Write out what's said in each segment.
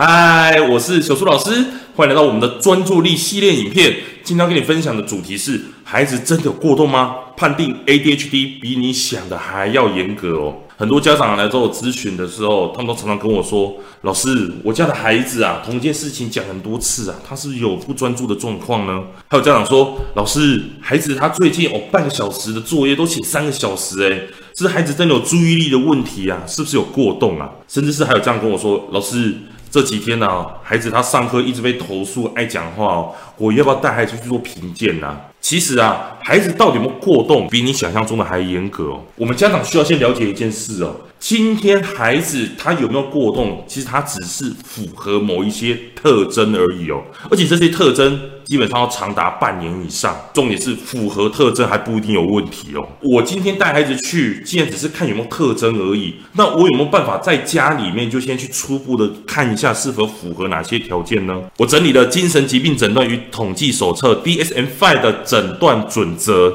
嗨，我是小苏老师，欢迎来到我们的专注力系列影片。今天要跟你分享的主题是：孩子真的有过动吗？判定 ADHD 比你想的还要严格哦。很多家长来找我咨询的时候，他们都常常跟我说：“老师，我家的孩子啊，同一件事情讲很多次啊，他是有不专注的状况呢。”还有家长说：“老师，孩子他最近哦，半个小时的作业都写三个小时，诶，是孩子真的有注意力的问题啊？是不是有过动啊？”甚至是还有这样跟我说：“老师。”这几天呢、孩子他上课一直被投诉爱讲话，我要不要带孩子去做评鉴呢？其实啊，孩子到底有没有过动，比你想象中的还严格哦。我们家长需要先了解一件事哦。今天孩子他有没有过动？其实他只是符合某一些特征而已哦，而且这些特征基本上要长达半年以上。重点是符合特征还不一定有问题哦。我今天带孩子去，既然只是看有没有特征而已，那我有没有办法在家里面就先去初步的看一下是否符合哪些条件呢？我整理了《精神疾病诊断与统计手册》（DSM-5） 的诊诊断准则。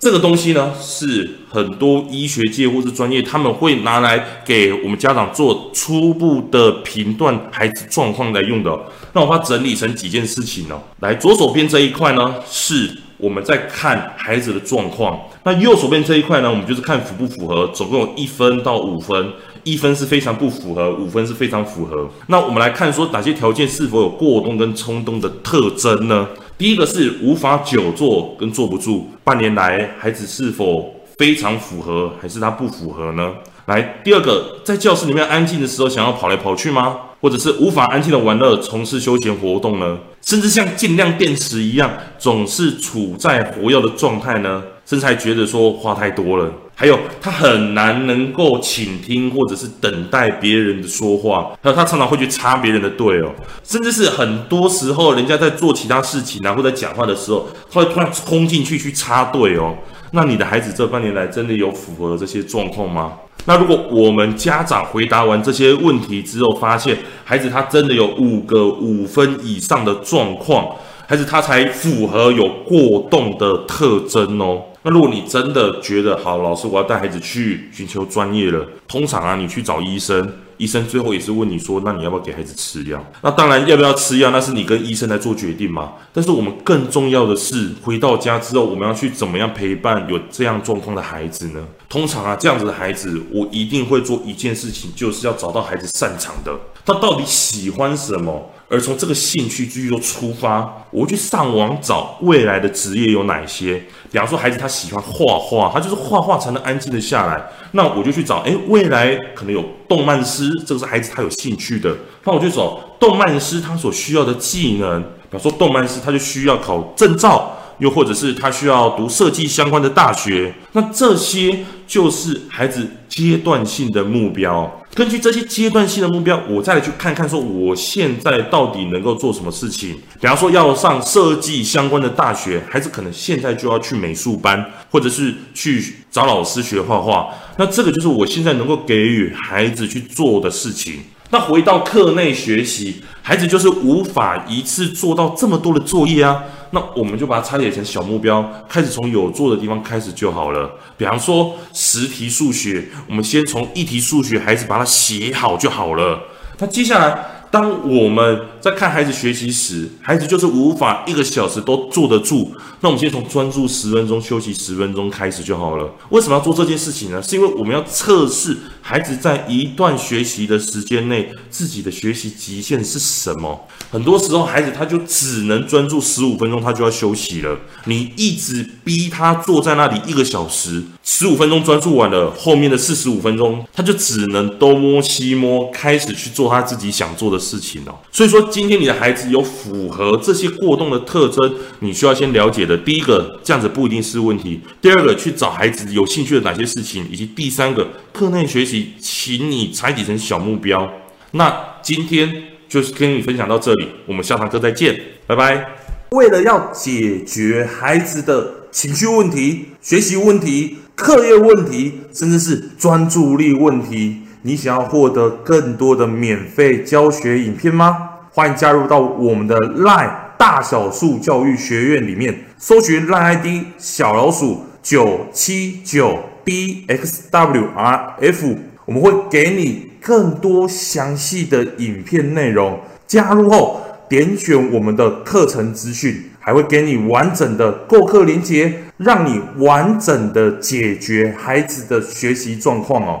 这个东西呢，是很多医学界或是专业他们会拿来给我们家长做初步的评断孩子状况来用的。那我把它整理成几件事情呢？来，左手边这一块呢，是我们在看孩子的状况；那右手边这一块呢，我们就是看符不符合，总共有一分到五分，一分是非常不符合，五分是非常符合。那我们来看说哪些条件是否有过动跟冲动的特征呢？第一个是无法久坐跟坐不住，半年来孩子是否非常符合，还是他不符合呢？来，第二个，在教室里面安静的时候，想要跑来跑去吗？或者是无法安静的玩乐，从事休闲活动呢？甚至像尽量电池一样，总是处在活跃的状态呢？甚至还觉得说话太多了。还有他很难能够倾听或者是等待别人的说话，还有他常常会去插别人的队哦，甚至是很多时候人家在做其他事情啊，或者讲话的时候，他会突然冲进去去插队哦。那你的孩子这半年来真的有符合这些状况吗？那如果我们家长回答完这些问题之后，发现孩子他真的有五个五分以上的状况，孩子他才符合有过动的特征哦。那如果你真的觉得好，老师，我要带孩子去寻求专业了。通常啊，你去找医生，医生最后也是问你说，那你要不要给孩子吃药？那当然，要不要吃药，那是你跟医生来做决定嘛。但是我们更重要的是，回到家之后，我们要去怎么样陪伴有这样状况的孩子呢？通常啊，这样子的孩子，我一定会做一件事情，就是要找到孩子擅长的，他到底喜欢什么。而从这个兴趣继续做出发，我会去上网找未来的职业有哪些。比方说，孩子他喜欢画画，他就是画画才能安静的下来。那我就去找，诶，未来可能有动漫师，这个是孩子他有兴趣的。那我就找动漫师他所需要的技能。比方说，动漫师他就需要考证照。又或者是他需要读设计相关的大学，那这些就是孩子阶段性的目标。根据这些阶段性的目标，我再来去看看，说我现在到底能够做什么事情。比方说要上设计相关的大学，孩子可能现在就要去美术班，或者是去找老师学画画。那这个就是我现在能够给予孩子去做的事情。那回到课内学习，孩子就是无法一次做到这么多的作业啊。那我们就把它拆解成小目标，开始从有做的地方开始就好了。比方说十题数学，我们先从一题数学，孩子把它写好就好了。那接下来。当我们在看孩子学习时，孩子就是无法一个小时都坐得住。那我们先从专注十分钟、休息十分钟开始就好了。为什么要做这件事情呢？是因为我们要测试孩子在一段学习的时间内自己的学习极限是什么。很多时候，孩子他就只能专注十五分钟，他就要休息了。你一直逼他坐在那里一个小时，十五分钟专注完了，后面的四十五分钟他就只能东摸西摸，开始去做他自己想做的事情哦，所以说今天你的孩子有符合这些过动的特征，你需要先了解的。第一个，这样子不一定是问题；第二个，去找孩子有兴趣的哪些事情，以及第三个，课内学习，请你拆解成小目标。那今天就是跟你分享到这里，我们下堂课再见，拜拜。为了要解决孩子的情绪问题、学习问题、课业问题，甚至是专注力问题。你想要获得更多的免费教学影片吗？欢迎加入到我们的 LINE 大小数教育学院里面，搜寻 LINE ID 小老鼠九七九 dxwrf，我们会给你更多详细的影片内容。加入后，点选我们的课程资讯，还会给你完整的购课链接，让你完整的解决孩子的学习状况哦。